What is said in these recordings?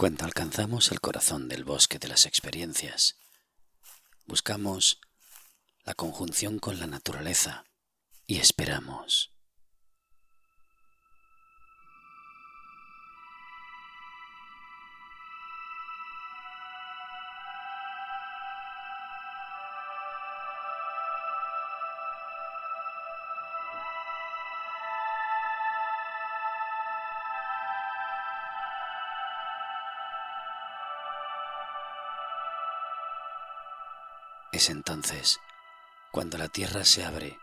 Cuando alcanzamos el corazón del bosque de las experiencias, buscamos la conjunción con la naturaleza y esperamos. Es entonces cuando la tierra se abre,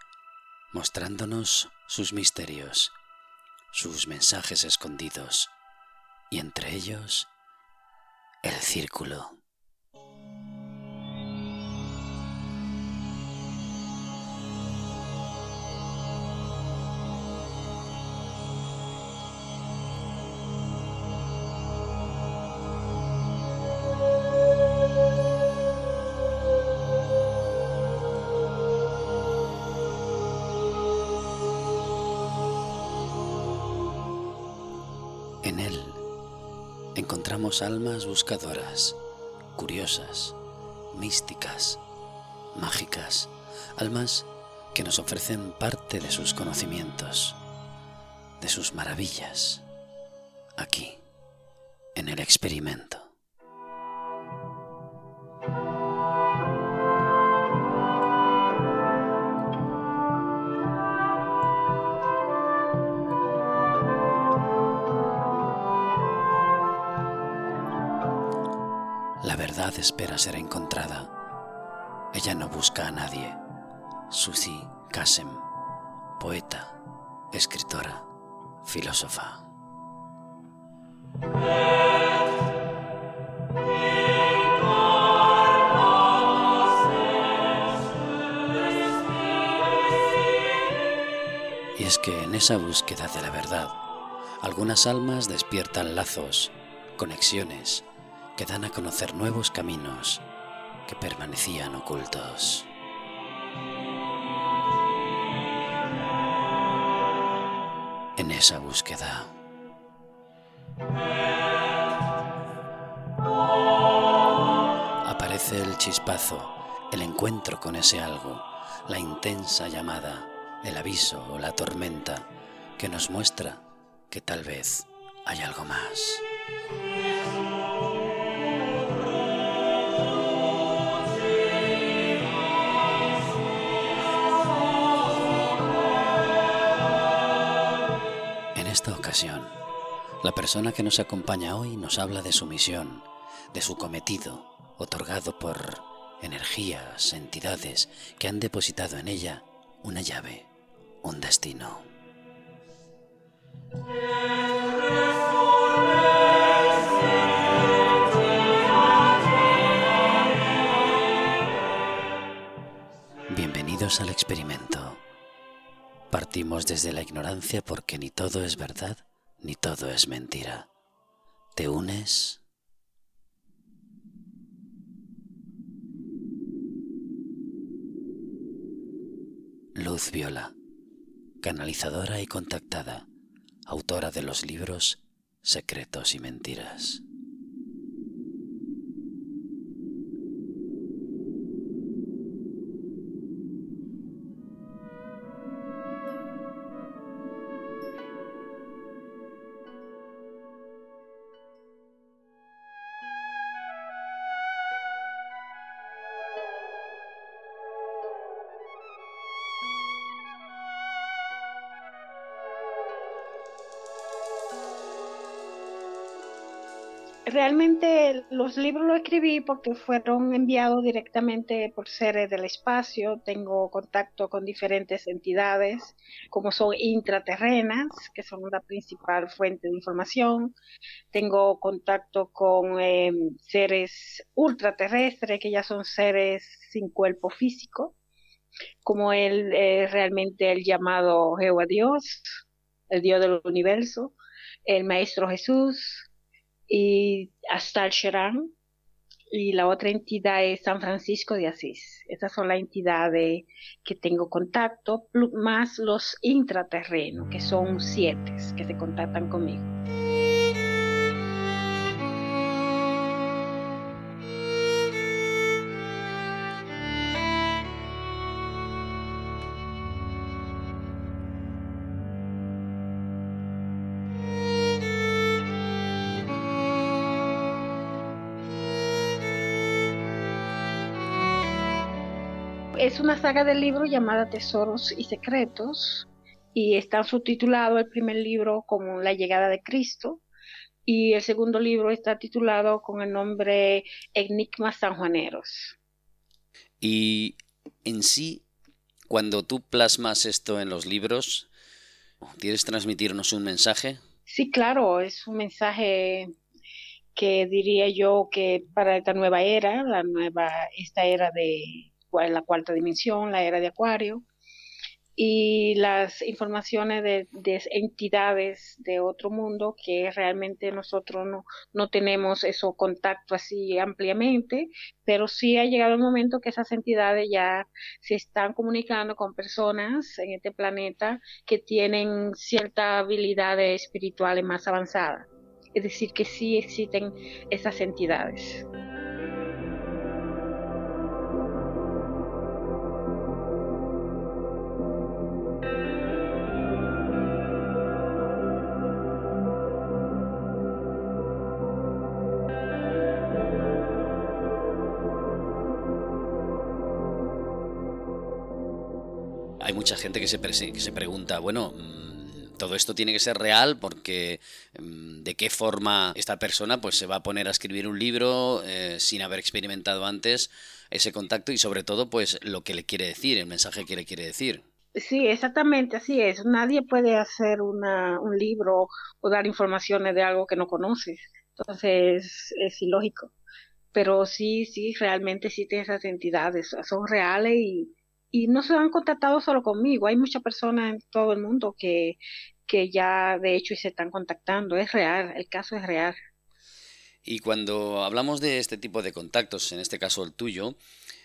mostrándonos sus misterios, sus mensajes escondidos, y entre ellos el círculo. Encontramos almas buscadoras, curiosas, místicas, mágicas, almas que nos ofrecen parte de sus conocimientos, de sus maravillas, aquí, en el experimento. Espera ser encontrada. Ella no busca a nadie. Suzy Kasem, poeta, escritora, filósofa. Y es que en esa búsqueda de la verdad, algunas almas despiertan lazos, conexiones, que dan a conocer nuevos caminos que permanecían ocultos. En esa búsqueda. Aparece el chispazo, el encuentro con ese algo, la intensa llamada, el aviso o la tormenta que nos muestra que tal vez hay algo más. La persona que nos acompaña hoy nos habla de su misión, de su cometido, otorgado por energías, entidades que han depositado en ella una llave, un destino. Bienvenidos al experimento. Partimos desde la ignorancia porque ni todo es verdad ni todo es mentira. ¿Te unes? Luz Viola, canalizadora y contactada, autora de los libros Secretos y Mentiras. Realmente los libros los escribí porque fueron enviados directamente por seres del espacio. Tengo contacto con diferentes entidades, como son intraterrenas, que son la principal fuente de información. Tengo contacto con eh, seres ultraterrestres, que ya son seres sin cuerpo físico, como el eh, realmente el llamado Jehová Dios, el Dios del universo, el Maestro Jesús, y hasta el Sherán y la otra entidad es San Francisco de Asís. Esas son las entidades que tengo contacto, más los intraterrenos, que son siete, que se contactan conmigo. Es una saga de libros llamada Tesoros y Secretos y está subtitulado el primer libro como La llegada de Cristo y el segundo libro está titulado con el nombre Enigmas sanjuaneros. Y en sí, cuando tú plasmas esto en los libros, ¿quieres transmitirnos un mensaje? Sí, claro, es un mensaje que diría yo que para esta nueva era, la nueva, esta era de la cuarta dimensión, la era de Acuario, y las informaciones de, entidades de otro mundo que realmente nosotros no, no tenemos eso contacto así ampliamente, pero sí ha llegado el momento que esas entidades ya se están comunicando con personas en este planeta que tienen ciertas habilidades espirituales más avanzadas. Es decir, que sí existen esas entidades. Mucha gente que se, pregunta, bueno, mm, todo esto tiene que ser real porque mm, de qué forma esta persona pues se va a poner a escribir un libro eh, sin haber experimentado antes ese contacto y sobre todo pues lo que le quiere decir, el mensaje que le quiere decir. Sí, exactamente, así es. Nadie puede hacer una, un libro o dar informaciones de algo que no conoces. Entonces es ilógico. Pero sí, sí, realmente sí esas entidades, son reales y, y no se han contactado solo conmigo, hay muchas personas en todo el mundo que, que ya de hecho se están contactando, es real, el caso es real. Y cuando hablamos de este tipo de contactos, en este caso el tuyo,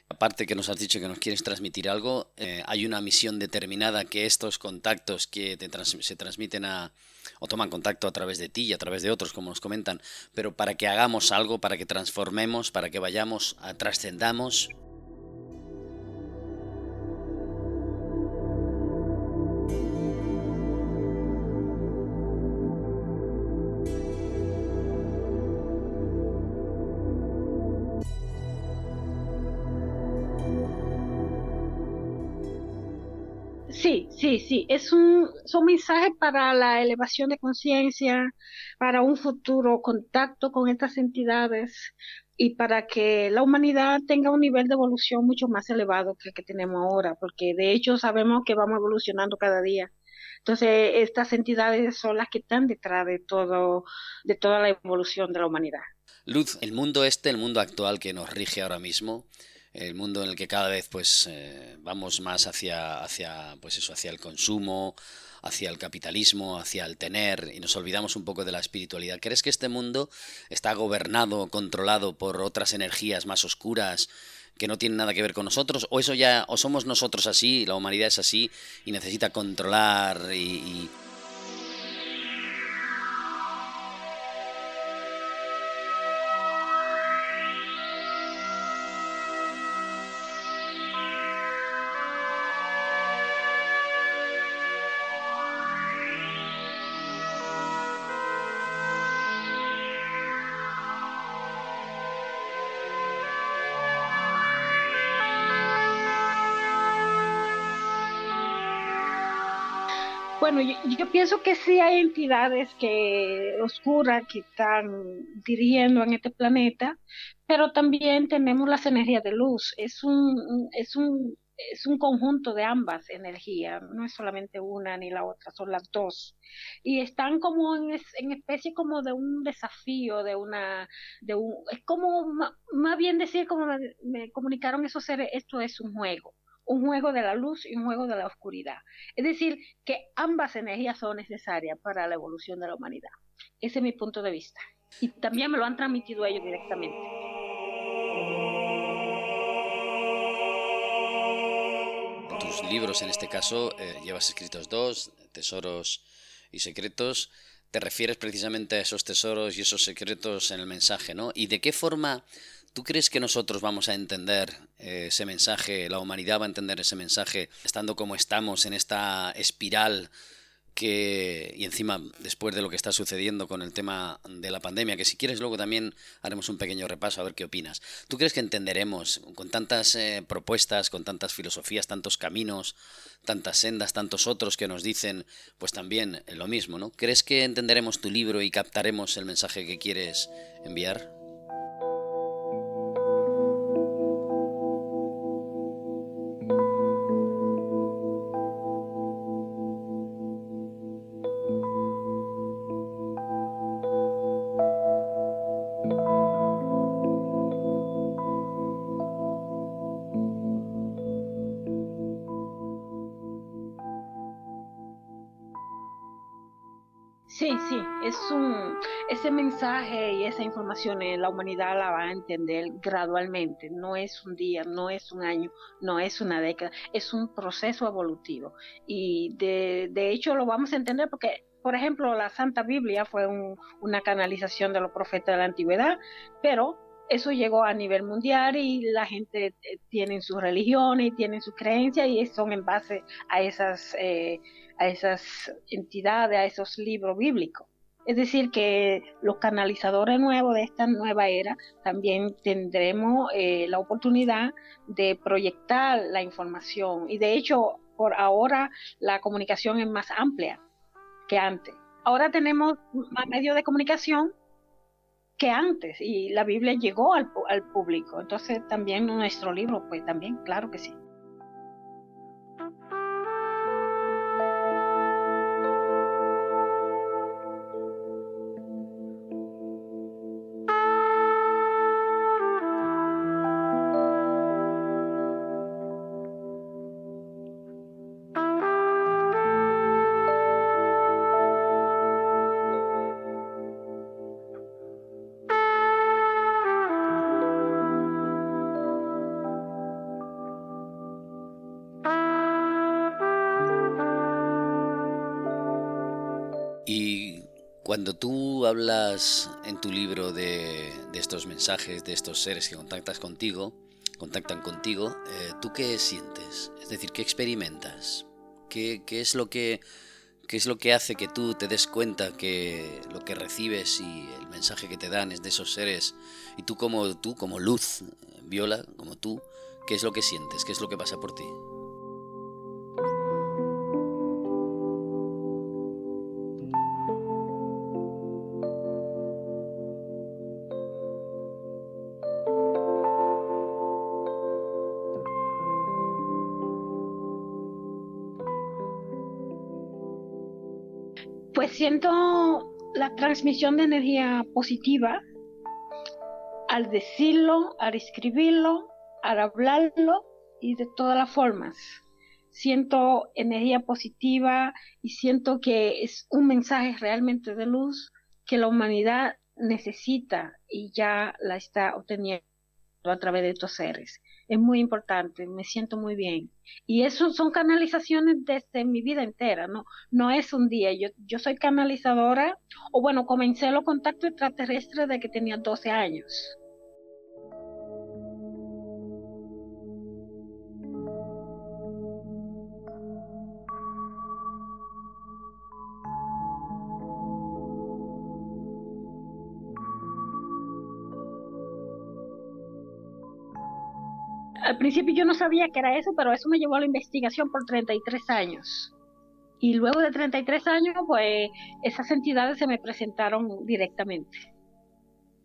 aparte que nos has dicho que nos quieres transmitir algo, eh, hay una misión determinada que estos contactos que se transmiten a, o toman contacto a través de ti y a través de otros, como nos comentan, pero para que hagamos algo, para que transformemos, para que vayamos, a, trascendamos. Sí, sí, es un, son mensajes para la elevación de conciencia, para un futuro contacto con estas entidades y para que la humanidad tenga un nivel de evolución mucho más elevado que el que tenemos ahora, porque de hecho sabemos que vamos evolucionando cada día. Entonces, estas entidades son las que están detrás de todo, de toda la evolución de la humanidad. Luz, el mundo este, el mundo actual que nos rige ahora mismo, el mundo en el que cada vez pues eh, vamos más hacia, hacia, pues eso, hacia el consumo, hacia el capitalismo, hacia el tener, y nos olvidamos un poco de la espiritualidad. ¿Crees que este mundo está gobernado, controlado por otras energías más oscuras que no tienen nada que ver con nosotros? ¿O eso ya, o somos nosotros así, la humanidad es así y necesita controlar y Bueno, yo, pienso que sí hay entidades que oscuras que están dirigiendo en este planeta, pero también tenemos las energías de luz. Es un, es un, es un conjunto de ambas energías, no es solamente una ni la otra, son las dos. Y están como en, especie como de un desafío, de una, de un, es como más bien decir como me comunicaron esos seres, esto es un juego un juego de la luz y un juego de la oscuridad. Es decir, que ambas energías son necesarias para la evolución de la humanidad. Ese es mi punto de vista. Y también me lo han transmitido ellos directamente. En tus libros, en este caso, eh, llevas escritos dos, Tesoros y Secretos. Te refieres precisamente a esos tesoros y esos secretos en el mensaje, ¿no? ¿Y de qué forma ¿Tú crees que nosotros vamos a entender eh, ese mensaje, la humanidad va a entender ese mensaje, estando como estamos en esta espiral que, y encima después de lo que está sucediendo con el tema de la pandemia, que si quieres luego también haremos un pequeño repaso a ver qué opinas. ¿Tú crees que entenderemos con tantas eh, propuestas, con tantas filosofías, tantos caminos, tantas sendas, tantos otros que nos dicen pues también lo mismo, ¿no? ¿Crees que entenderemos tu libro y captaremos el mensaje que quieres enviar? Ese mensaje y esa información la humanidad la va a entender gradualmente. No es un día, no es un año, no es una década, es un proceso evolutivo. Y de, de hecho lo vamos a entender porque por ejemplo, la Santa Biblia fue una canalización de los profetas de la antigüedad, pero eso llegó a nivel mundial y la gente eh, tiene sus religiones y tiene sus creencias y son en base a esas, eh, a esas entidades, a esos libros bíblicos. Es decir, que los canalizadores nuevos de esta nueva era también tendremos eh, la oportunidad de proyectar la información y de hecho por ahora la comunicación es más amplia que antes. Ahora tenemos más medios de comunicación que antes y la Biblia llegó al, al público. Entonces también nuestro libro, pues también, claro que sí. Cuando tú hablas en tu libro de, estos mensajes, de estos seres que contactas contigo, contactan contigo, eh, ¿tú qué sientes? Es decir, ¿qué experimentas? ¿Qué, es lo que, ¿Qué es lo que hace que tú te des cuenta que lo que recibes y el mensaje que te dan es de esos seres? Y tú como tú, como luz, Viola, como tú, ¿qué es lo que sientes? ¿Qué es lo que pasa por ti? Siento la transmisión de energía positiva al decirlo, al escribirlo, al hablarlo y de todas las formas. Siento energía positiva y siento que es un mensaje realmente de luz que la humanidad necesita y ya la está obteniendo a través de estos seres. Es muy importante, me siento muy bien. Y eso son canalizaciones desde mi vida entera, ¿no? No es un día. Yo, yo soy canalizadora, o bueno, comencé los contactos extraterrestres de que tenía 12 años. Al principio yo no sabía que era eso, pero eso me llevó a la investigación por 33 años. Y luego de 33 años, pues esas entidades se me presentaron directamente.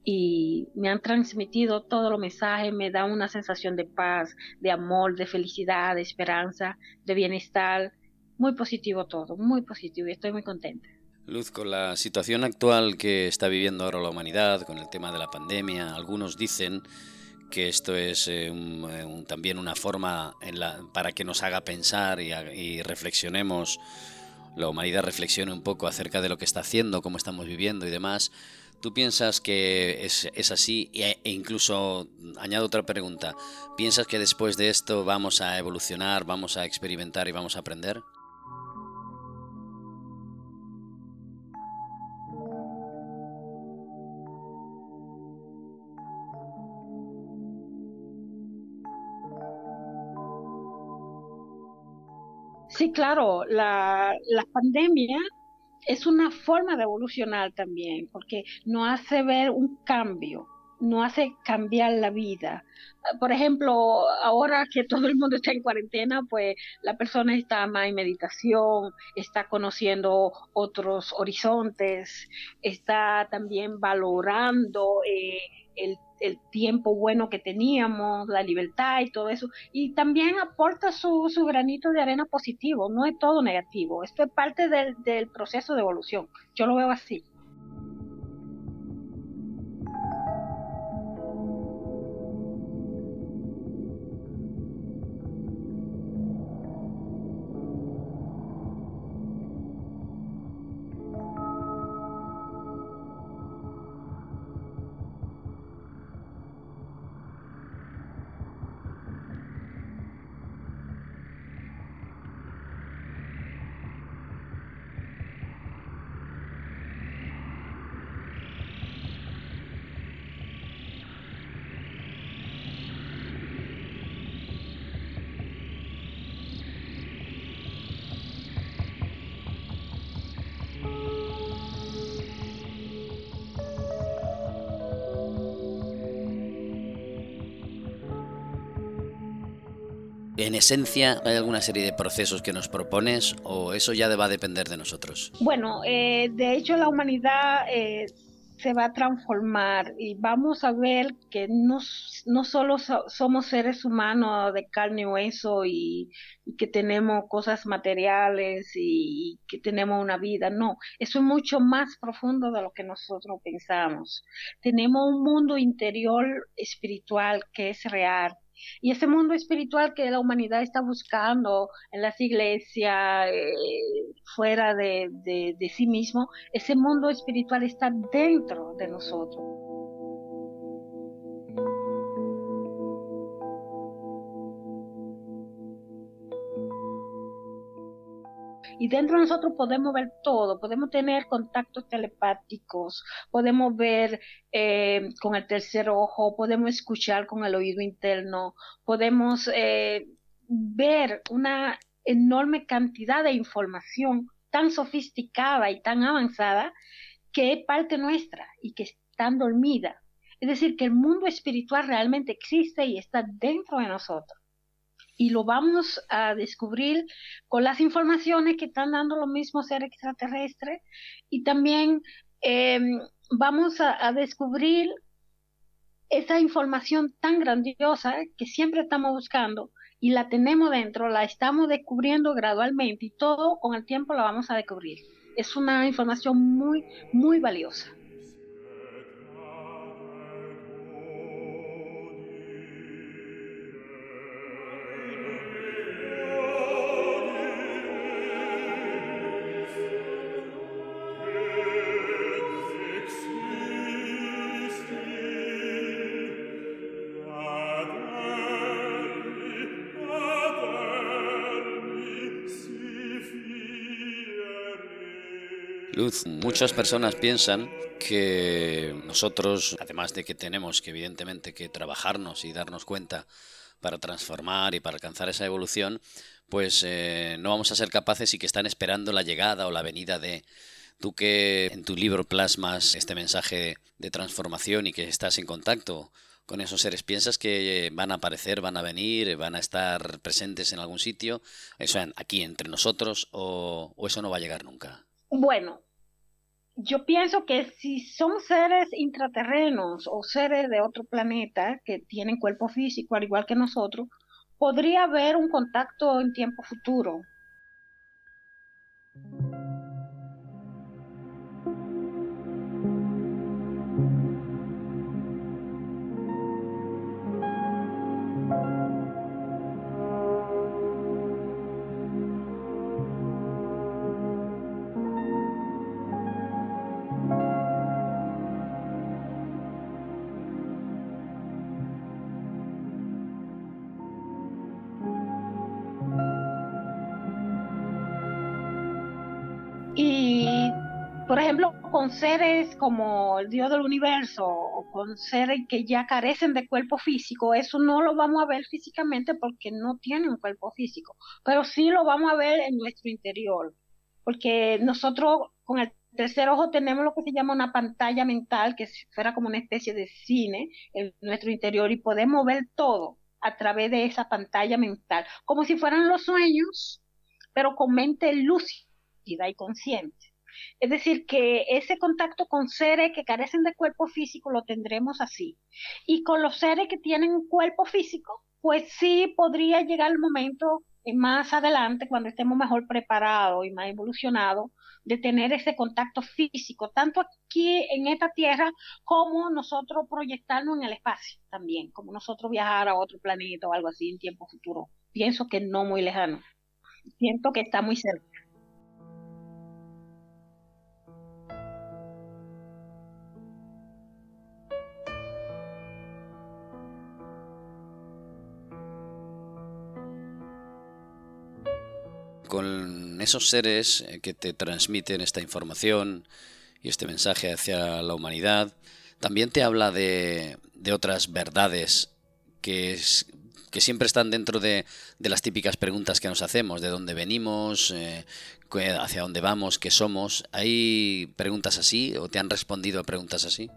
Y me han transmitido todos los mensajes, me da una sensación de paz, de amor, de felicidad, de esperanza, de bienestar. Muy positivo todo, muy positivo y estoy muy contenta. Luz, con la situación actual que está viviendo ahora la humanidad, con el tema de la pandemia, algunos dicen que esto es eh, eh, también una forma para que nos haga pensar y, reflexionemos, la humanidad reflexione un poco acerca de lo que está haciendo, cómo estamos viviendo y demás. ¿Tú piensas que es, así? E, e incluso, añado otra pregunta, ¿piensas que después de esto vamos a evolucionar, vamos a experimentar y vamos a aprender? Sí, claro, la, pandemia es una forma de evolucionar también, porque nos hace ver un cambio, no hace cambiar la vida. Por ejemplo, ahora que todo el mundo está en cuarentena, pues la persona está más en meditación, está conociendo otros horizontes, está también valorando eh, el el tiempo bueno que teníamos, la libertad y todo eso. Y también aporta su, su granito de arena positivo, no es todo negativo. Esto es parte del, del proceso de evolución. Yo lo veo así. En esencia, ¿hay alguna serie de procesos que nos propones o eso ya va a depender de nosotros? Bueno, eh, de hecho la humanidad eh, se va a transformar y vamos a ver que no, no solo somos seres humanos de carne y hueso y, que tenemos cosas materiales y, que tenemos una vida, no, eso es mucho más profundo de lo que nosotros pensamos. Tenemos un mundo interior espiritual que es real y ese mundo espiritual que la humanidad está buscando en las iglesias, eh, fuera de, de sí mismo, ese mundo espiritual está dentro de nosotros. Y dentro de nosotros podemos ver todo, podemos tener contactos telepáticos, podemos ver eh, con el tercer ojo, podemos escuchar con el oído interno, podemos eh, ver una enorme cantidad de información tan sofisticada y tan avanzada que es parte nuestra y que está dormida. Es decir, que el mundo espiritual realmente existe y está dentro de nosotros y lo vamos a descubrir con las informaciones que están dando los mismos seres extraterrestres y también em, vamos a, descubrir esa información tan grandiosa que siempre estamos buscando y la tenemos dentro, la estamos descubriendo gradualmente y todo con el tiempo la vamos a descubrir. Es una información muy, muy valiosa. Muchas personas piensan que nosotros, además de que tenemos que evidentemente que trabajarnos y darnos cuenta para transformar y para alcanzar esa evolución, pues eh, no vamos a ser capaces y que están esperando la llegada o la venida de... Tú que en tu libro plasmas este mensaje de transformación y que estás en contacto con esos seres, ¿piensas que van a aparecer, van a venir, van a estar presentes en algún sitio, eso aquí entre nosotros, o eso no va a llegar nunca? Bueno, yo pienso que si son seres intraterrenos o seres de otro planeta que tienen cuerpo físico al igual que nosotros, podría haber un contacto en tiempo futuro. Con seres como el Dios del universo o con seres que ya carecen de cuerpo físico, eso no lo vamos a ver físicamente porque no tienen un cuerpo físico, pero sí lo vamos a ver en nuestro interior, porque nosotros con el tercer ojo tenemos lo que se llama una pantalla mental, que fuera como una especie de cine en nuestro interior y podemos ver todo a través de esa pantalla mental, como si fueran los sueños, pero con mente lúcida y consciente. Es decir, que ese contacto con seres que carecen de cuerpo físico lo tendremos así. Y con los seres que tienen un cuerpo físico, pues sí podría llegar el momento eh, más adelante, cuando estemos mejor preparados y más evolucionados, de tener ese contacto físico, tanto aquí en esta tierra como nosotros proyectarnos en el espacio también, como nosotros viajar a otro planeta o algo así en tiempo futuro. Pienso que no muy lejano. Siento que está muy cerca. Con esos seres eh, que te transmiten esta información y este mensaje hacia la humanidad, también te habla de, otras verdades que, que, siempre están dentro de, las típicas preguntas que nos hacemos, de dónde venimos, eh, hacia dónde vamos, qué somos. ¿Hay preguntas así o te han respondido a preguntas así?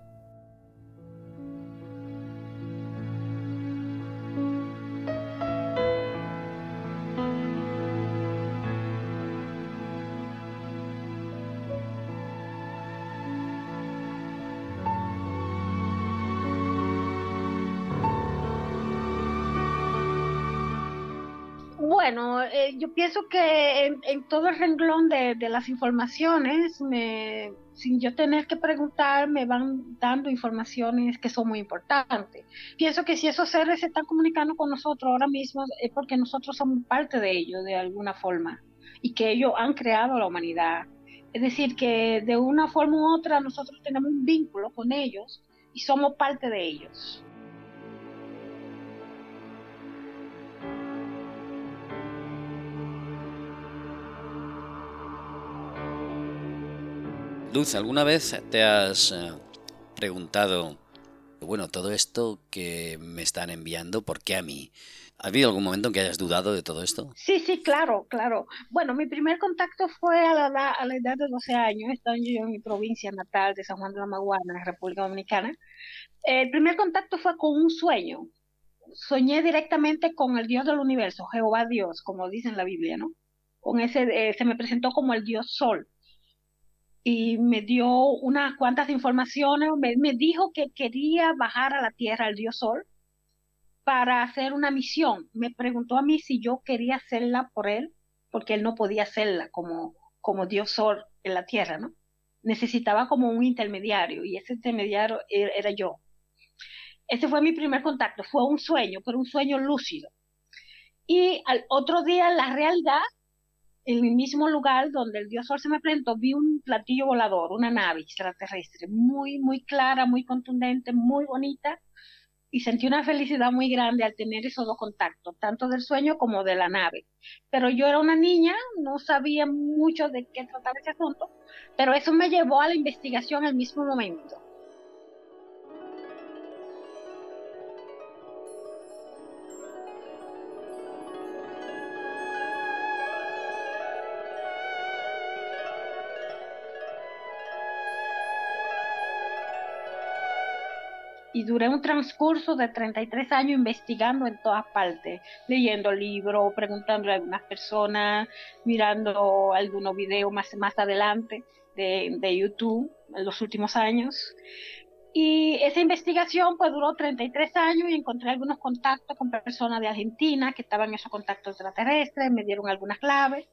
Que en, todo el renglón de, las informaciones, me, sin yo tener que preguntar, me van dando informaciones que son muy importantes. Pienso que si esos seres se están comunicando con nosotros ahora mismo es porque nosotros somos parte de ellos de alguna forma y que ellos han creado la humanidad. Es decir, que de una forma u otra nosotros tenemos un vínculo con ellos y somos parte de ellos. Luz, ¿alguna vez te has eh, preguntado, bueno, todo esto que me están enviando, ¿por qué a mí? ¿Ha habido algún momento en que hayas dudado de todo esto? Sí, sí, claro, claro. Bueno, mi primer contacto fue a la, a la edad de 12 años, estaba yo en mi provincia natal de San Juan de la Maguana, República Dominicana. El primer contacto fue con un sueño. Soñé directamente con el Dios del universo, Jehová Dios, como dice en la Biblia, ¿no? Con ese, eh, se me presentó como el Dios Sol y me dio unas cuantas informaciones, me, dijo que quería bajar a la Tierra, al Dios Sol, para hacer una misión. Me preguntó a mí si yo quería hacerla por él, porque él no podía hacerla como, como Dios Sol en la Tierra, ¿no? Necesitaba como un intermediario y ese intermediario e, era yo. Ese fue mi primer contacto, fue un sueño, pero un sueño lúcido. Y al otro día, la realidad, en el mismo lugar donde el dios Sol se me presentó, vi un platillo volador, una nave extraterrestre, muy, muy clara, muy contundente, muy bonita, y sentí una felicidad muy grande al tener esos dos contactos, tanto del sueño como de la nave. Pero yo era una niña, no sabía mucho de qué trataba ese asunto, pero eso me llevó a la investigación al mismo momento. Y duré un transcurso de 33 años investigando en todas partes, leyendo libros, preguntando a algunas personas, mirando algunos videos más, más adelante de, de YouTube en los últimos años. Y esa investigación pues duró 33 años y encontré algunos contactos con personas de Argentina que estaban en esos contactos extraterrestres, me dieron algunas claves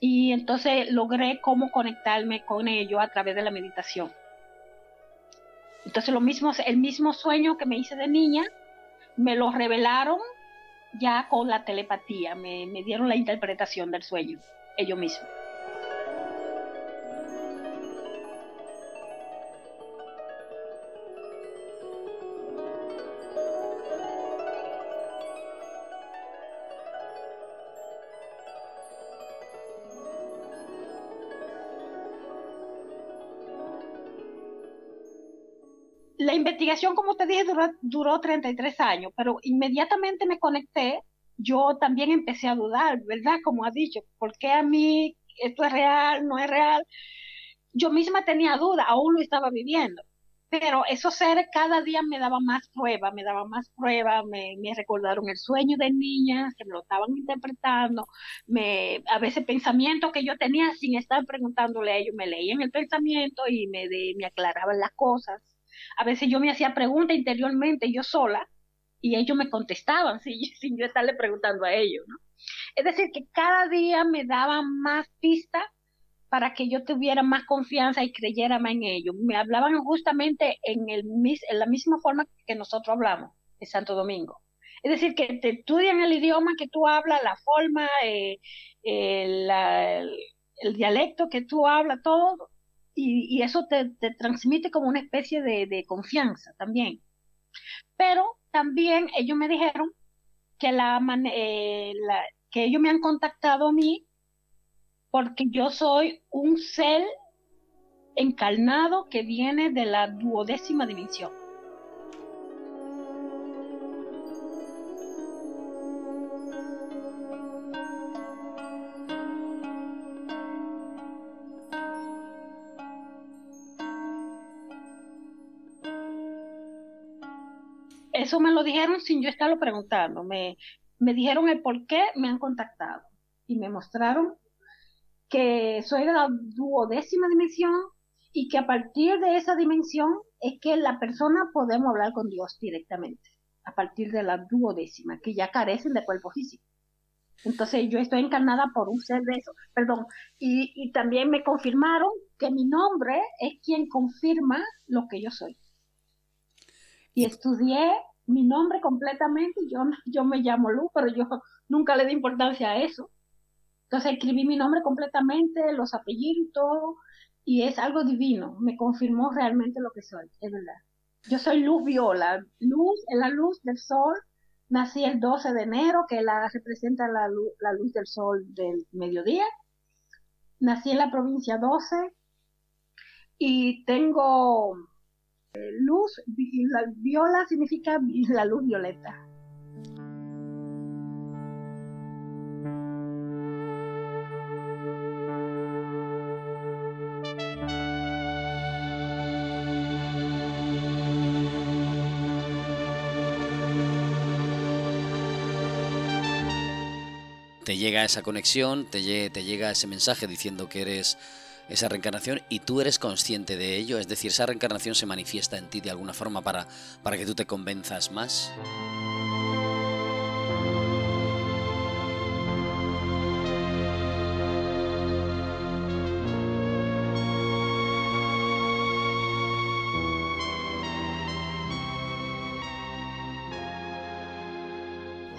y entonces logré cómo conectarme con ellos a través de la meditación. Entonces lo mismo, el mismo sueño que me hice de niña, me lo revelaron ya con la telepatía, me, me dieron la interpretación del sueño, ellos mismos. Investigación, como te dije, duró, duró 33 años, pero inmediatamente me conecté, yo también empecé a dudar, ¿verdad? Como ha dicho, ¿por qué a mí esto es real, no es real? Yo misma tenía duda, aún lo estaba viviendo pero esos seres cada día me daban más pruebas, me daban más pruebas, me, recordaron el sueño de niña, que me lo estaban interpretando, me, a veces pensamientos que yo tenía sin estar preguntándole a ellos, me leían el pensamiento y me, me aclaraban las cosas. A veces yo me hacía preguntas interiormente yo sola y ellos me contestaban sin, sin yo estarle preguntando a ellos, ¿no? Es decir, que cada día me daban más pistas para que yo tuviera más confianza y creyera más en ellos. Me hablaban justamente en, el, en la misma forma que nosotros hablamos en Santo Domingo. Es decir, que te estudian el idioma que tú hablas, la forma, eh, el, dialecto que tú hablas, todo, y, eso te, transmite como una especie de, confianza también. Pero también ellos me dijeron que, la, eh, la, que ellos me han contactado a mí porque yo soy un ser encarnado que viene de la duodécima dimensión. Eso me lo dijeron sin yo estarlo preguntando. Me, me dijeron el por qué me han contactado y me mostraron que soy de la duodécima dimensión y que a partir de esa dimensión es que la persona podemos hablar con Dios directamente, a partir de la duodécima, que ya carecen de cuerpo físico. Entonces yo estoy encarnada por un ser de eso, perdón, y, y también me confirmaron que mi nombre es quien confirma lo que yo soy. Y estudié mi nombre completamente, yo, yo me llamo Luz, pero yo nunca le di importancia a eso. Entonces escribí mi nombre completamente, los apellidos y todo, y es algo divino, me confirmó realmente lo que soy, es verdad. Yo soy luz viola, luz es la luz del sol, nací el 12 de enero, que la representa la luz, la luz del sol del mediodía, nací en la provincia 12 y tengo luz, la viola significa la luz violeta. te llega esa conexión, te llega ese mensaje diciendo que eres esa reencarnación y tú eres consciente de ello, es decir, esa reencarnación se manifiesta en ti de alguna forma para, para que tú te convenzas más.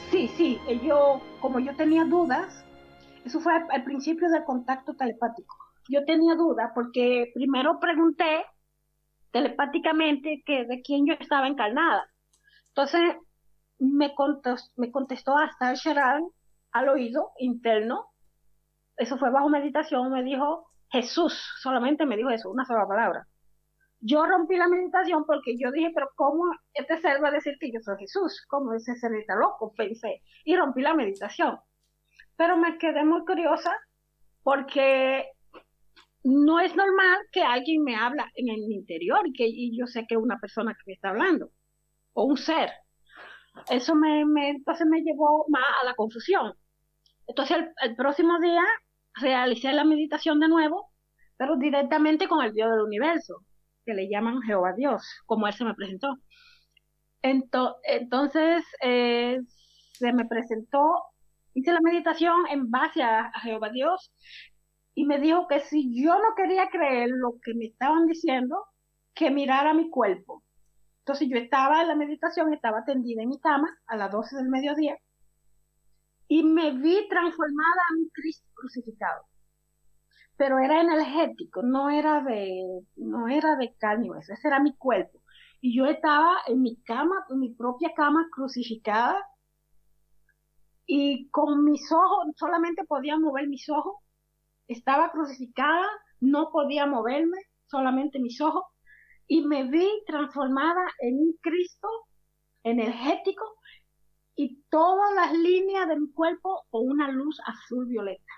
Sí, sí, yo, como yo tenía dudas, eso fue al, principio del contacto telepático. Yo tenía dudas porque primero pregunté telepáticamente que de quién yo estaba encarnada. Entonces me contestó, me contestó hasta Sharan al oído interno. Eso fue bajo meditación, me dijo Jesús, solamente me dijo eso, una sola palabra. Yo rompí la meditación porque yo dije, pero ¿cómo este ser va a decir que yo soy Jesús? ¿Cómo ese ser está loco? Pensé. Y rompí la meditación. Pero me quedé muy curiosa porque no es normal que alguien me habla en el interior y que yo sé que es una persona que me está hablando. O un ser. Eso me, me me llevó más a la confusión. Entonces el, el próximo día realicé la meditación de nuevo, pero directamente con el Dios del universo que le llaman Jehová Dios, como él se me presentó. entonces, eh, se me presentó, hice la meditación en base a, Jehová Dios y me dijo que si yo no quería creer lo que me estaban diciendo, que mirara mi cuerpo. Entonces yo estaba en la meditación, estaba tendida en mi cama a las 12 del mediodía y me vi transformada a un Cristo crucificado pero era energético, no era de, no era de carne ese era mi cuerpo. Y yo estaba en mi cama, en mi propia cama crucificada, y con mis ojos, solamente podía mover mis ojos, estaba crucificada, no podía moverme, solamente mis ojos, y me vi transformada en un Cristo energético y todas las líneas de mi cuerpo con una luz azul violeta.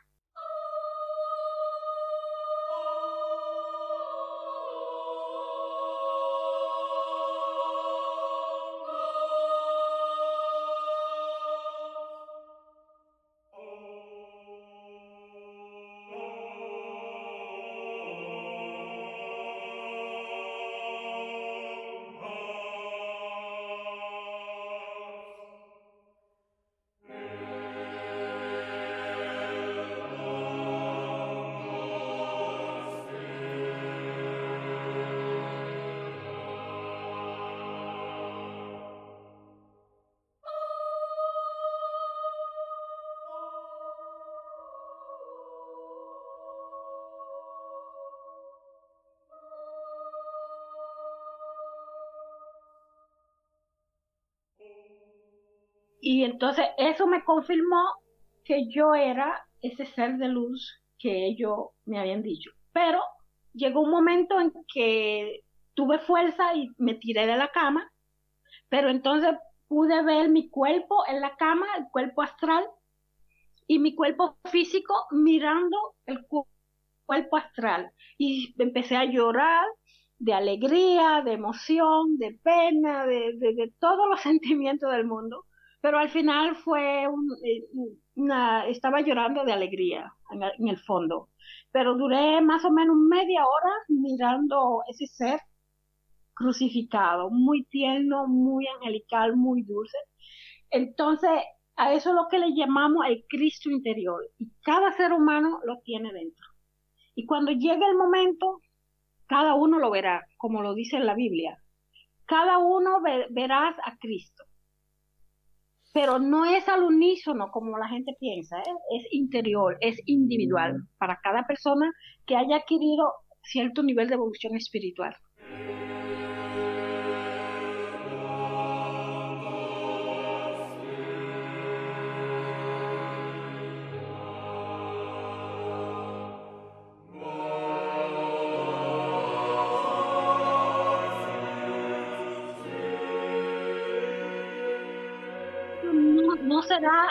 Y entonces eso me confirmó que yo era ese ser de luz que ellos me habían dicho. Pero llegó un momento en que tuve fuerza y me tiré de la cama, pero entonces pude ver mi cuerpo en la cama, el cuerpo astral, y mi cuerpo físico mirando el cuerpo astral. Y empecé a llorar de alegría, de emoción, de pena, de, de todos los sentimientos del mundo pero al final fue eh, una, estaba llorando de alegría en el, fondo, pero duré más o menos media hora mirando ese ser crucificado, muy tierno, muy angelical, muy dulce. Entonces, a eso es lo que le llamamos el Cristo interior, y cada ser humano lo tiene dentro. Y cuando llegue el momento, cada uno lo verá, como lo dice en la Biblia. Cada uno verás a Cristo pero no es al unísono como la gente piensa, ¿eh? es interior, es individual para cada persona que haya adquirido cierto nivel de evolución espiritual.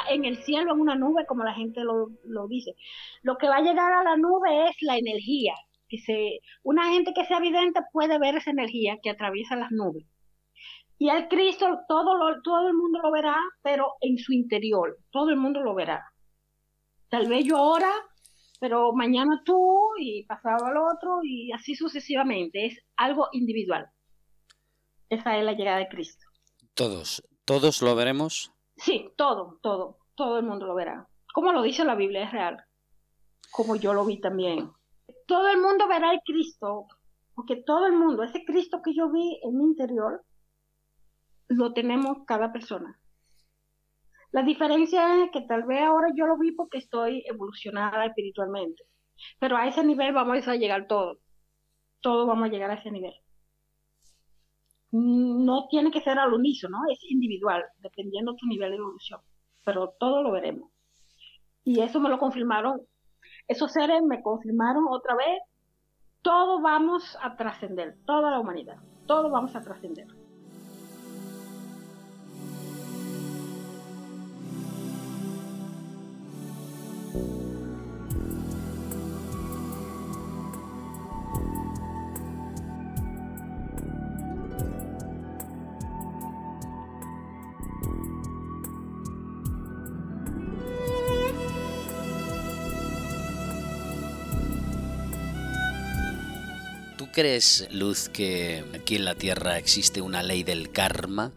En el cielo en una nube como la gente lo, dice. Lo que va a llegar a la nube es la energía. Que se, una gente que sea evidente puede ver esa energía que atraviesa las nubes. Y al Cristo todo, lo, todo el mundo lo verá, pero en su interior, todo el mundo lo verá. Tal vez yo ahora, pero mañana tú y pasado al otro y así sucesivamente. Es algo individual. Esa es la llegada de Cristo. Todos, todos lo veremos Sí, todo, todo, todo el mundo lo verá. Como lo dice la Biblia, es real. Como yo lo vi también. Todo el mundo verá el Cristo, porque todo el mundo, ese Cristo que yo vi en mi interior, lo tenemos cada persona. La diferencia es que tal vez ahora yo lo vi porque estoy evolucionada espiritualmente, pero a ese nivel vamos a llegar todos. Todos vamos a llegar a ese nivel no tiene que ser al unísono, es individual, dependiendo de tu nivel de evolución, pero todo lo veremos. Y eso me lo confirmaron, esos seres me confirmaron otra vez, todo vamos a trascender, toda la humanidad, todo vamos a trascender. Crees, Luz, que aquí en la Tierra existe una ley del karma?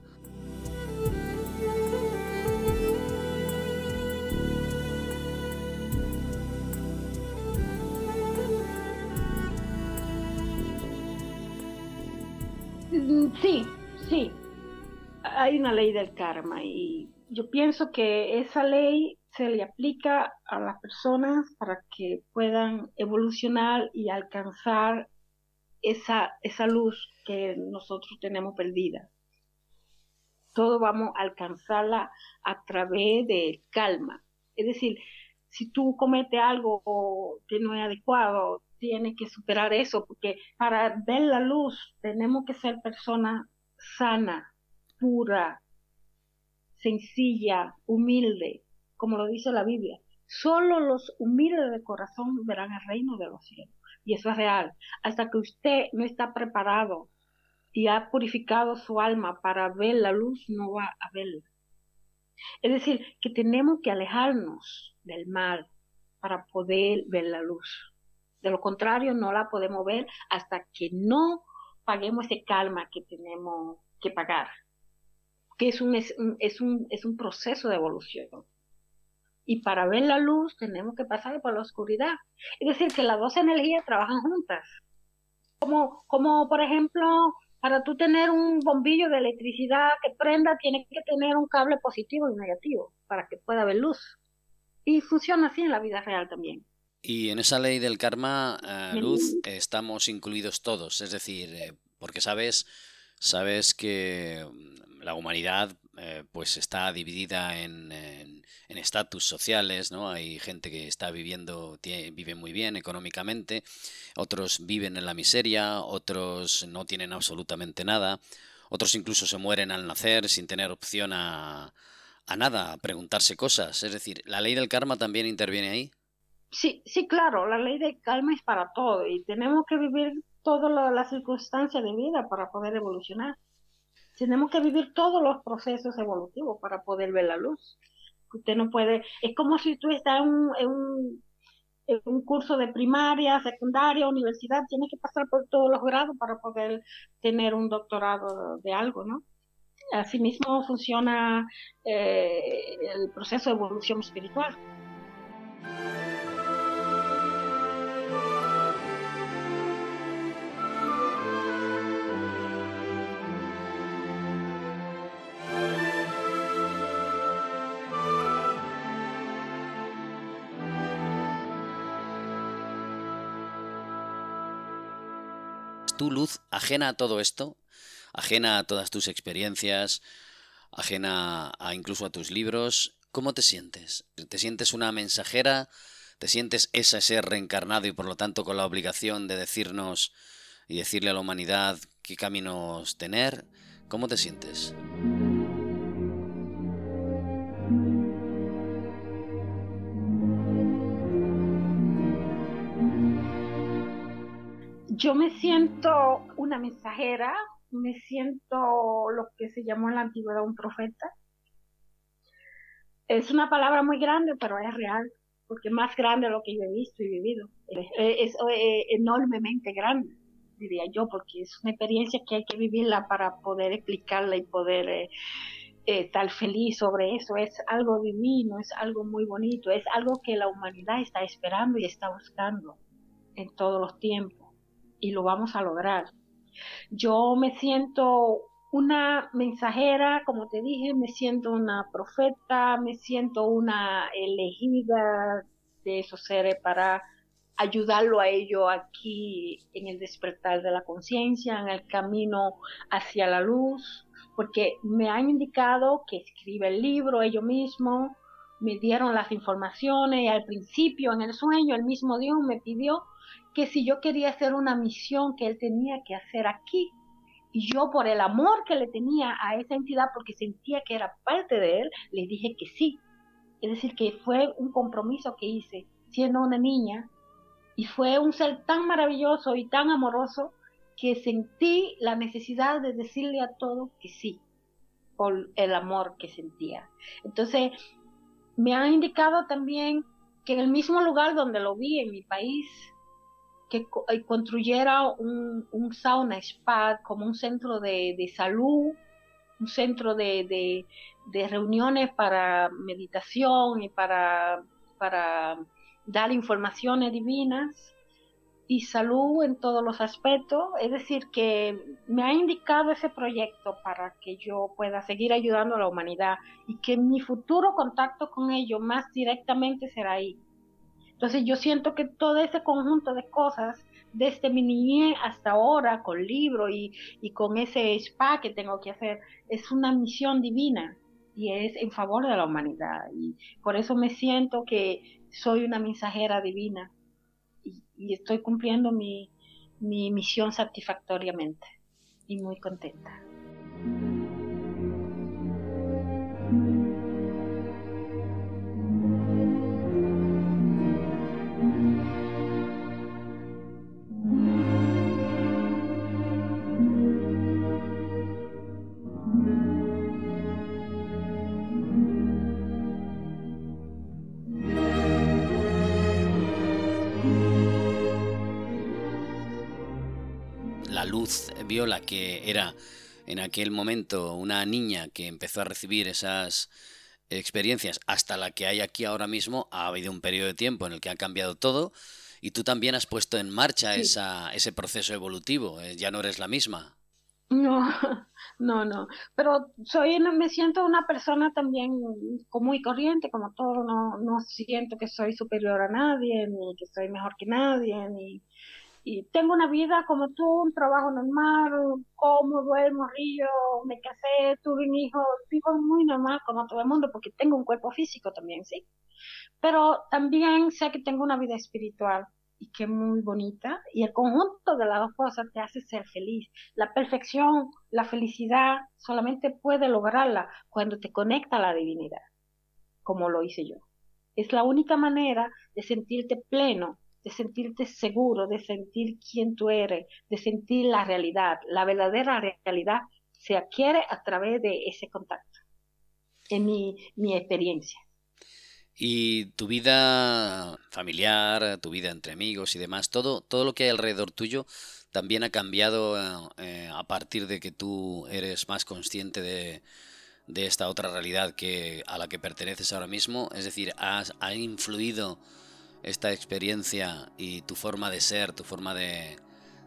Mm, sí, sí. Hay una ley del karma y yo pienso que esa ley se le aplica a las personas para que puedan evolucionar y alcanzar esa, esa luz que nosotros tenemos perdida. Todo vamos a alcanzarla a través de calma. Es decir, si tú cometes algo que no es adecuado, tiene que superar eso, porque para ver la luz tenemos que ser persona sana, pura, sencilla, humilde, como lo dice la Biblia. Solo los humildes de corazón verán el reino de los cielos. Y eso es real. Hasta que usted no está preparado y ha purificado su alma para ver la luz, no va a verla. Es decir, que tenemos que alejarnos del mal para poder ver la luz. De lo contrario, no la podemos ver hasta que no paguemos ese calma que tenemos que pagar. Que es un, es un, es un proceso de evolución. Y para ver la luz tenemos que pasar por la oscuridad. Es decir, que las dos energías trabajan juntas. Como, como por ejemplo, para tú tener un bombillo de electricidad que prenda, tienes que tener un cable positivo y negativo para que pueda haber luz. Y funciona así en la vida real también. Y en esa ley del karma, eh, Luz, estamos incluidos todos. Es decir, eh, porque sabes, sabes que mm, la humanidad eh, pues está dividida en estatus sociales, ¿no? Hay gente que está viviendo, vive muy bien económicamente, otros viven en la miseria, otros no tienen absolutamente nada, otros incluso se mueren al nacer sin tener opción a, a nada, a preguntarse cosas. Es decir, ¿la ley del karma también interviene ahí? Sí, sí, claro, la ley del karma es para todo y tenemos que vivir todas las circunstancias de vida para poder evolucionar. Tenemos que vivir todos los procesos evolutivos para poder ver la luz. Usted no puede, es como si tú estás en un, un, curso de primaria, secundaria, universidad, tienes que pasar por todos los grados para poder tener un doctorado de algo, ¿no? Asimismo funciona eh, el proceso de evolución espiritual. Tu luz, ajena a todo esto, ajena a todas tus experiencias, ajena a incluso a tus libros, ¿cómo te sientes? ¿Te sientes una mensajera? ¿Te sientes ese ser reencarnado y por lo tanto con la obligación de decirnos y decirle a la humanidad qué caminos tener? ¿Cómo te sientes? Yo me siento una mensajera, me siento lo que se llamó en la antigüedad un profeta. Es una palabra muy grande, pero es real, porque más grande de lo que yo he visto y vivido. Es, eh, enormemente grande, diría yo, porque es una experiencia que hay que vivirla para poder explicarla y poder eh, eh, estar feliz sobre eso. Es algo divino, es algo muy bonito, es algo que la humanidad está esperando y está buscando en todos los tiempos y lo vamos a lograr. Yo me siento una mensajera, como te dije, me siento una profeta, me siento una elegida de esos seres para ayudarlo a ello aquí en el despertar de la conciencia, en el camino hacia la luz, porque me han indicado que escribe el libro ellos mismos, me dieron las informaciones y al principio en el sueño el mismo Dios me pidió que si yo quería hacer una misión que él tenía que hacer aquí, y yo por el amor que le tenía a esa entidad, porque sentía que era parte de él, le dije que sí. Es decir, que fue un compromiso que hice siendo una niña, y fue un ser tan maravilloso y tan amoroso que sentí la necesidad de decirle a todo que sí, por el amor que sentía. Entonces, me han indicado también que en el mismo lugar donde lo vi, en mi país, que eh, construyera un, sauna spa como un centro de, salud, un centro de, reuniones para meditación y para, para dar informaciones divinas y salud en todos los aspectos. Es decir, que me ha indicado ese proyecto para que yo pueda seguir ayudando a la humanidad y que mi futuro contacto con ellos más directamente será ahí entonces yo siento que todo ese conjunto de cosas, desde mi niñez hasta ahora, con libro y, con ese spa que tengo que hacer, es una misión divina y es en favor de la humanidad. Y por eso me siento que soy una mensajera divina. Y, estoy cumpliendo mi, mi misión satisfactoriamente y muy contenta. Viola, que era en aquel momento una niña que empezó a recibir esas experiencias hasta la que hay aquí ahora mismo, ha habido un periodo de tiempo en el que ha cambiado todo y tú también has puesto en marcha esa, ese proceso evolutivo, eh, ya no eres la misma. No, no, no, pero soy me siento una persona también común y corriente, como todo, no, no siento que soy superior a nadie, ni que soy mejor que nadie, ni, y tengo una vida como tú, un trabajo normal, como, duermo, río, me casé, tuve un hijo, vivo muy normal como todo el mundo porque tengo un cuerpo físico también, sí. Pero también sé que tengo una vida espiritual y que es muy bonita y el conjunto de las dos cosas te hace ser feliz. La perfección, la felicidad, solamente puede lograrla cuando te conecta a la divinidad, como lo hice yo. Es la única manera de sentirte pleno de sentirte seguro, de sentir quién tú eres, de sentir la realidad. La verdadera realidad se adquiere a través de ese contacto, en mi, mi experiencia. Y tu vida familiar, tu vida entre amigos y demás, todo, todo lo que hay alrededor tuyo también ha cambiado eh, a partir de que tú eres más consciente de, de, esta otra realidad que, a la que perteneces ahora mismo. Es decir, has, ha influido esta experiencia y tu forma de ser, tu forma de,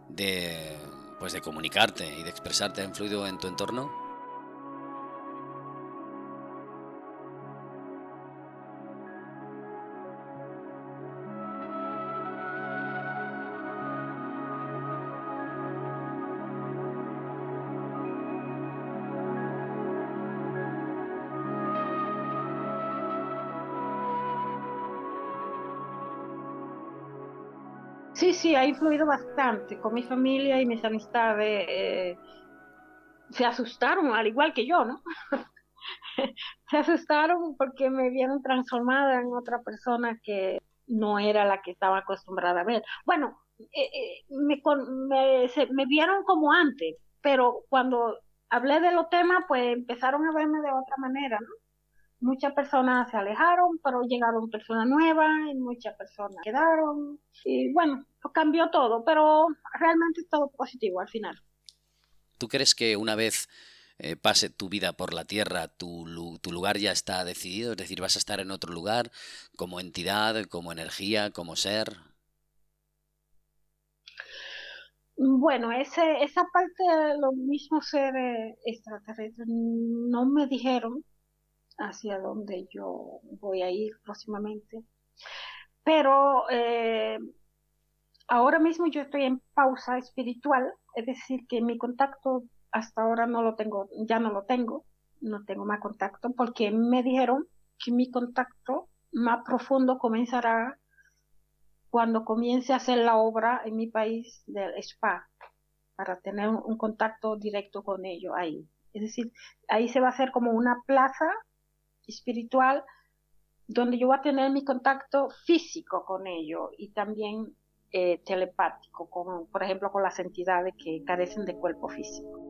de, pues de comunicarte y de expresarte ha influido en tu entorno? Sí, sí, ha influido bastante. Con mi familia y mis amistades eh, se asustaron, al igual que yo, ¿no? se asustaron porque me vieron transformada en otra persona que no era la que estaba acostumbrada a ver. Bueno, eh, eh, me, me vieron como antes, pero cuando hablé de los temas, pues empezaron a verme de otra manera, ¿no? Muchas personas se alejaron, pero llegaron personas nuevas y muchas personas quedaron. Y bueno, cambió todo, pero realmente es todo positivo al final. ¿Tú crees que una vez eh, pase tu vida por la Tierra, tu, tu lugar ya está decidido? Es decir, vas a estar en otro lugar como entidad, como energía, como ser. Bueno, ese, esa parte de los mismos seres extraterrestres no me dijeron, hacia donde yo voy a ir próximamente. Pero eh, ahora mismo yo estoy en pausa espiritual, es decir, que mi contacto hasta ahora no lo tengo, ya no lo tengo, no tengo más contacto, porque me dijeron que mi contacto más profundo comenzará cuando comience a hacer la obra en mi país del spa, para tener un contacto directo con ellos ahí. Es decir, ahí se va a hacer como una plaza espiritual donde yo voy a tener mi contacto físico con ellos y también eh, telepático, como por ejemplo con las entidades que carecen de cuerpo físico.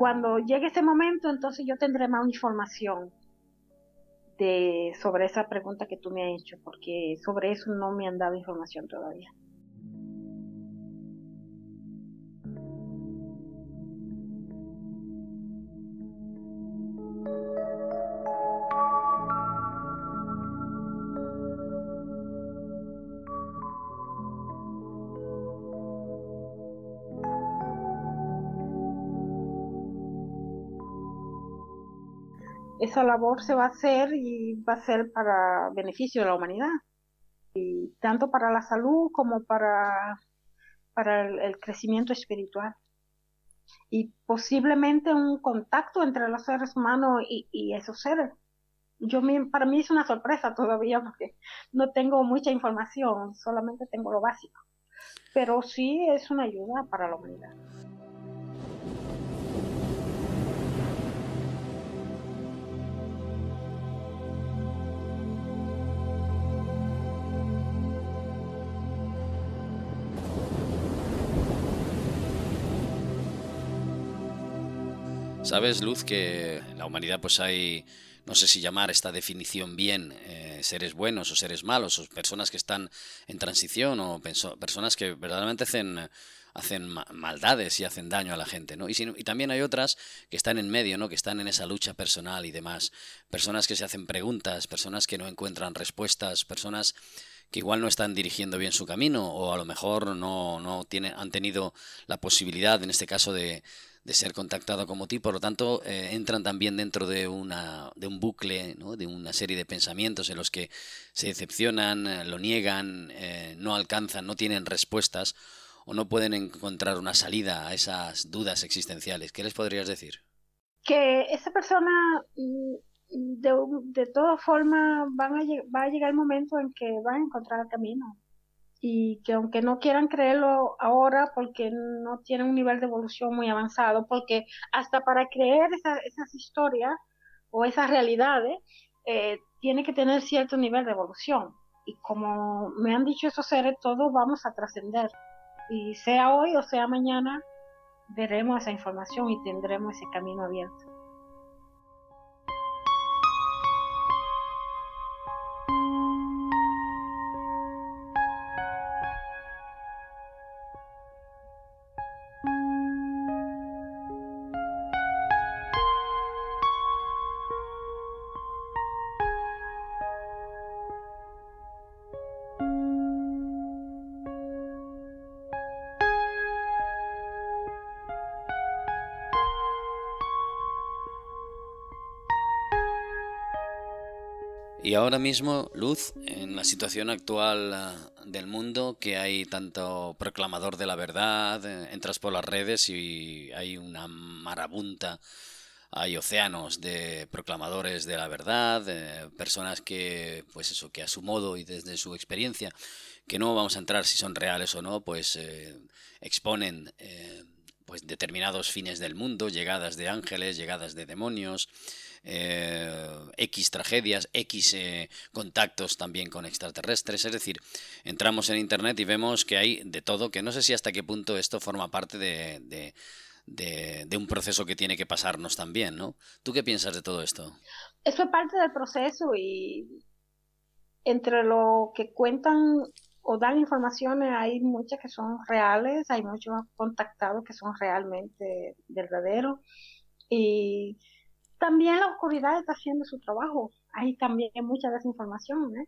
Cuando llegue ese momento, entonces yo tendré más información de, sobre esa pregunta que tú me has hecho, porque sobre eso no me han dado información todavía. Esa labor se va a hacer y va a ser para beneficio de la humanidad, y tanto para la salud como para, para el, crecimiento espiritual. Y posiblemente un contacto entre los seres humanos y, y esos seres. Yo, para mí es una sorpresa todavía porque no tengo mucha información, solamente tengo lo básico. Pero sí es una ayuda para la humanidad. Sabes, Luz, que en la humanidad pues hay, no sé si llamar esta definición bien, eh, seres buenos o seres malos, o personas que están en transición, o personas que verdaderamente hacen hacen maldades y hacen daño a la gente, ¿no? Y, y, también hay otras que están en medio, ¿no? Que están en esa lucha personal y demás. Personas que se hacen preguntas, personas que no encuentran respuestas, personas que igual no están dirigiendo bien su camino o a lo mejor no, no tienen, han tenido la posibilidad, en este caso, de, de ser contactado como ti, por lo tanto eh, entran también dentro de, una, de un bucle, ¿no? de una serie de pensamientos en los que se decepcionan, eh, lo niegan, eh, no alcanzan, no tienen respuestas o no pueden encontrar una salida a esas dudas existenciales. ¿Qué les podrías decir? Que esa persona mm, de, de todas formas va a llegar el momento en que va a encontrar el camino y que aunque no quieran creerlo ahora porque no tienen un nivel de evolución muy avanzado, porque hasta para creer esas historias o esas realidades, eh, tiene que tener cierto nivel de evolución. Y como me han dicho esos seres, todos vamos a trascender. Y sea hoy o sea mañana, veremos esa información y tendremos ese camino abierto. Y ahora mismo, Luz, en la situación actual ah, del mundo, que hay tanto proclamador de la verdad, eh, entras por las redes y hay una marabunta, hay océanos de proclamadores de la verdad, personas que, pues eso, que a su modo y desde su experiencia, que no vamos a entrar si son reales o no, pues eh, exponen eh, pues determinados fines del mundo, llegadas de ángeles, llegadas de demonios, eh, X tragedias, X eh, contactos también con extraterrestres. Es decir, entramos en Internet y vemos que hay de todo, que no sé si hasta qué punto esto forma parte de, de, un proceso que tiene que pasarnos también, ¿no? ¿Tú qué piensas de todo esto? Eso es parte del proceso y entre lo que cuentan o dan informaciones hay muchas que son reales, hay muchos contactados que son realmente verdaderos y también la oscuridad está haciendo su trabajo. Hay también mucha desinformación. ¿eh?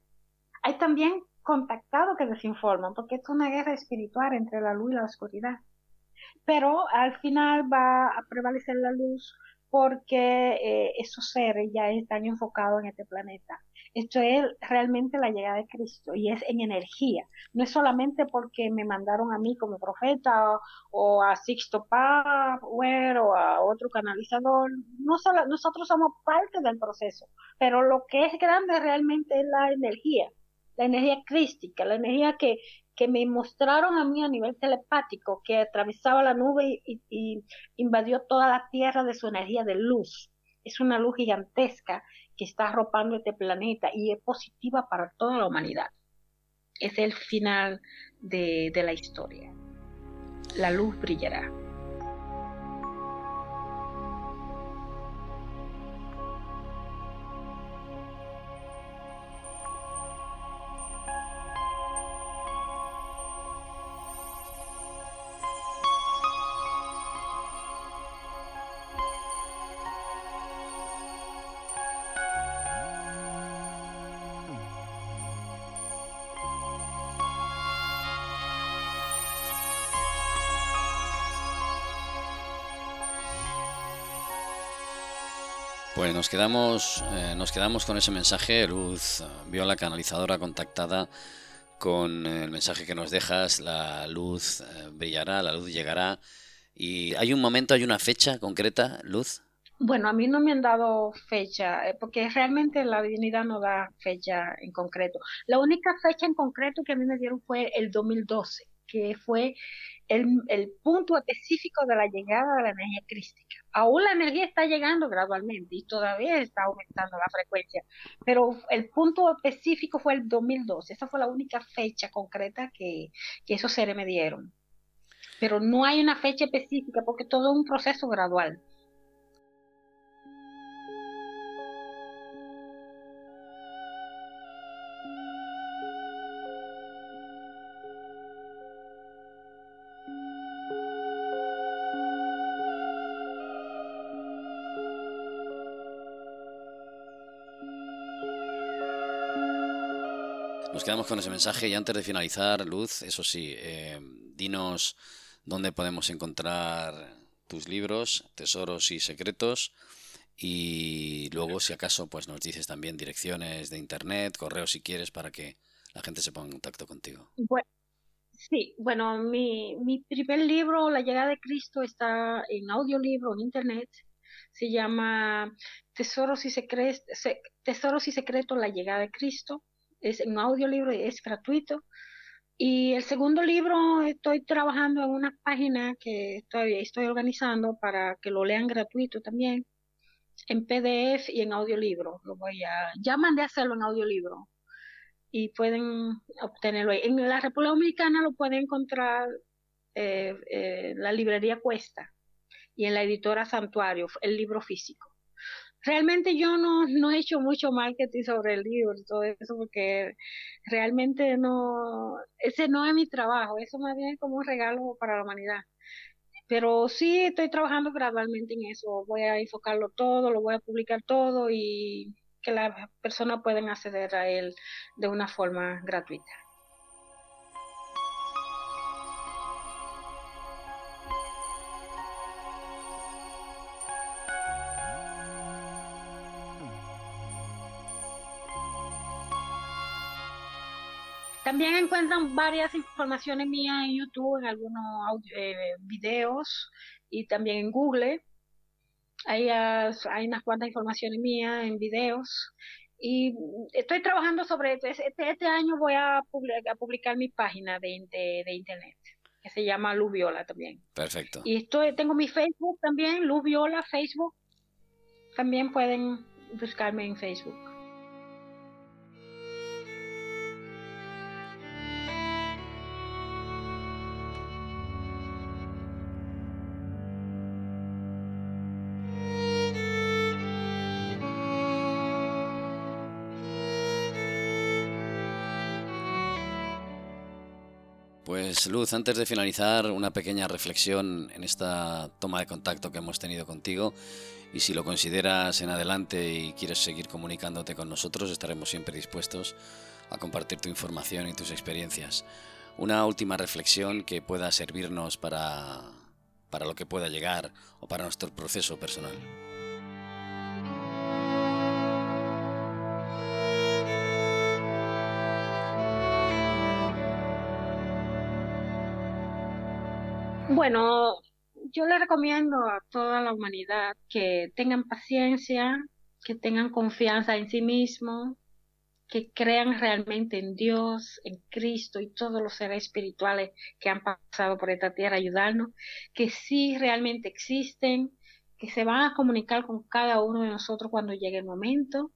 Hay también contactados que desinforman, porque es una guerra espiritual entre la luz y la oscuridad. Pero al final va a prevalecer la luz porque eh, esos seres ya están enfocados en este planeta. Esto es realmente la llegada de Cristo y es en energía. No es solamente porque me mandaron a mí como profeta o, a Sixto Power o a otro canalizador. No solo, nosotros somos parte del proceso, pero lo que es grande realmente es la energía, la energía crística, la energía que, que me mostraron a mí a nivel telepático, que atravesaba la nube y, y invadió toda la tierra de su energía de luz. Es una luz gigantesca que está arropando este planeta y es positiva para toda la humanidad. Es el final de, de la historia. La luz brillará. Pues nos quedamos, eh, nos quedamos con ese mensaje, Luz Viola, canalizadora contactada, con el mensaje que nos dejas, la luz eh, brillará, la luz llegará. ¿Y hay un momento, hay una fecha concreta, Luz? Bueno, a mí no me han dado fecha, eh, porque realmente la divinidad no da fecha en concreto. La única fecha en concreto que a mí me dieron fue el 2012, que fue el, punto específico de la llegada de la energía crística. Aún la energía está llegando gradualmente y todavía está aumentando la frecuencia, pero el punto específico fue el 2012. Esa fue la única fecha concreta que, que esos seres me dieron. Pero no hay una fecha específica porque todo es un proceso gradual. Nos quedamos con ese mensaje y antes de finalizar, Luz, eso sí, eh, dinos dónde podemos encontrar tus libros, tesoros y secretos. Y luego, si acaso, pues nos dices también direcciones de internet, correos si quieres, para que la gente se ponga en contacto contigo. Sí, bueno, mi, mi primer libro, La llegada de Cristo, está en audiolibro en internet. Se llama Tesoros y, Secretos, Tesoros y Secretos, La llegada de Cristo es un audiolibro y es gratuito. Y el segundo libro estoy trabajando en una página que todavía estoy organizando para que lo lean gratuito también, en PDF y en audiolibro. Lo voy a, ya mandé a hacerlo en audiolibro y pueden obtenerlo. En la República Dominicana lo pueden encontrar eh, eh, la librería Cuesta y en la editora Santuario, el libro físico realmente yo no, no he hecho mucho marketing sobre el libro y todo eso porque realmente no, ese no es mi trabajo, eso más bien es como un regalo para la humanidad. Pero sí estoy trabajando gradualmente en eso, voy a enfocarlo todo, lo voy a publicar todo y que las personas puedan acceder a él de una forma gratuita. También encuentran varias informaciones mías en YouTube, en algunos eh, videos y también en Google. Hay, hay unas cuantas informaciones mías en videos. Y estoy trabajando sobre esto. Este, este año voy a, publicar, mi página de, de, internet, que se llama Luz Viola también. Perfecto. Y estoy, tengo mi Facebook también, Luz Viola, Facebook. También pueden buscarme en Facebook. Luz, antes de finalizar, una pequeña reflexión en esta toma de contacto que hemos tenido contigo y si lo consideras en adelante y quieres seguir comunicándote con nosotros, estaremos siempre dispuestos a compartir tu información y tus experiencias. Una última reflexión que pueda servirnos para, para lo que pueda llegar o para nuestro proceso personal. Bueno, yo le recomiendo a toda la humanidad que tengan paciencia, que tengan confianza en sí mismos, que crean realmente en Dios, en Cristo y todos los seres espirituales que han pasado por esta tierra ayudarnos, que sí realmente existen, que se van a comunicar con cada uno de nosotros cuando llegue el momento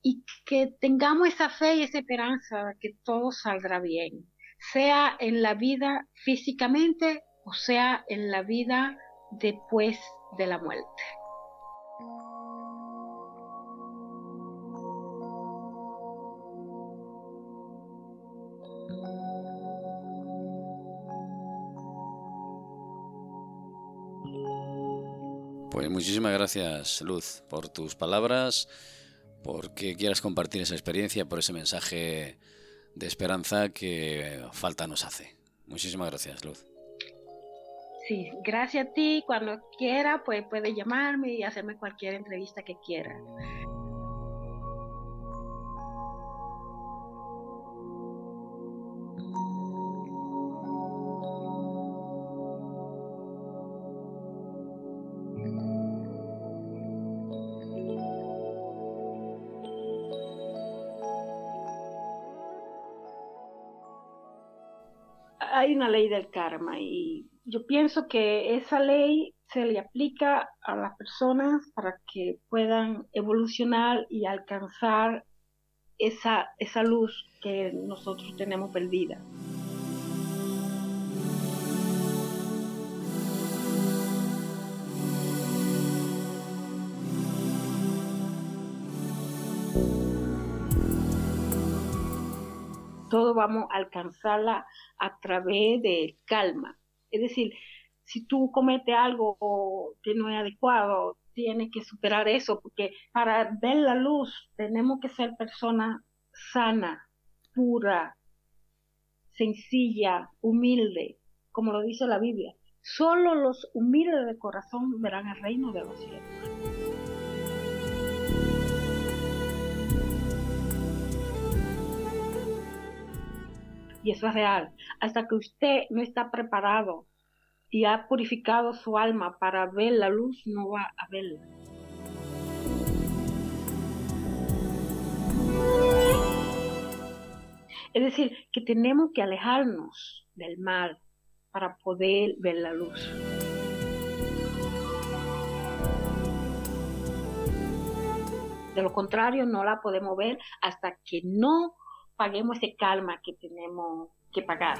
y que tengamos esa fe y esa esperanza de que todo saldrá bien, sea en la vida físicamente o sea, en la vida después de la muerte. Pues muchísimas gracias, Luz, por tus palabras, porque quieras compartir esa experiencia, por ese mensaje de esperanza que falta nos hace. Muchísimas gracias, Luz. Sí, gracias a ti. Cuando quiera, pues puede llamarme y hacerme cualquier entrevista que quiera. hay una ley del karma y yo pienso que esa ley se le aplica a las personas para que puedan evolucionar y alcanzar esa, esa luz que nosotros tenemos perdida. todo vamos a alcanzarla a través de calma. Es decir, si tú cometes algo que no es adecuado, tienes que superar eso, porque para ver la luz tenemos que ser personas sana, pura, sencilla, humilde, como lo dice la Biblia. Solo los humildes de corazón verán el reino de los cielos. Y eso es real, hasta que usted no está preparado y ha purificado su alma para ver la luz, no va a verla. Es decir, que tenemos que alejarnos del mal para poder ver la luz. De lo contrario, no la podemos ver hasta que no paguemos ese calma que tenemos que pagar.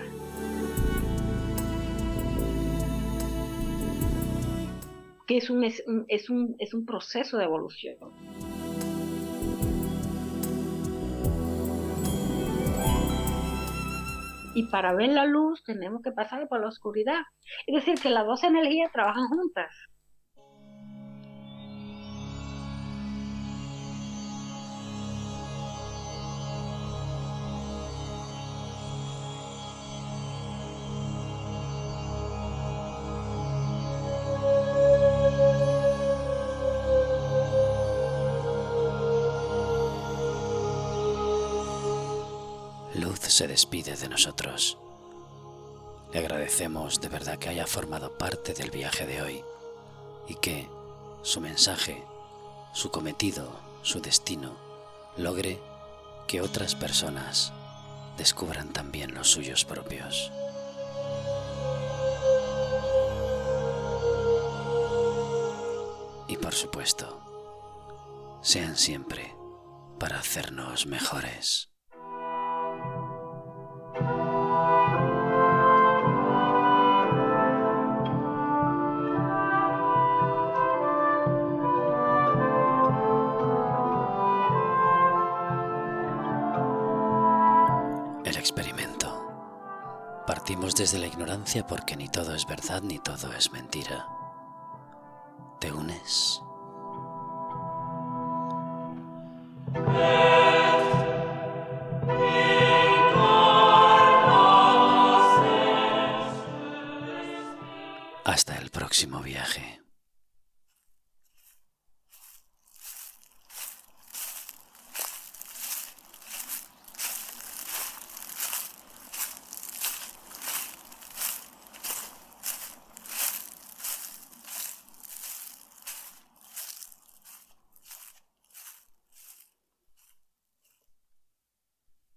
Que es un, es, un, es un proceso de evolución. y para ver la luz tenemos que pasar por la oscuridad. Es decir, que las dos energías trabajan juntas. Se despide de nosotros. Le agradecemos de verdad que haya formado parte del viaje de hoy y que su mensaje, su cometido, su destino, logre que otras personas descubran también los suyos propios. Y por supuesto, sean siempre para hacernos mejores. desde la ignorancia porque ni todo es verdad ni todo es mentira. ¿Te unes? Hasta el próximo viaje.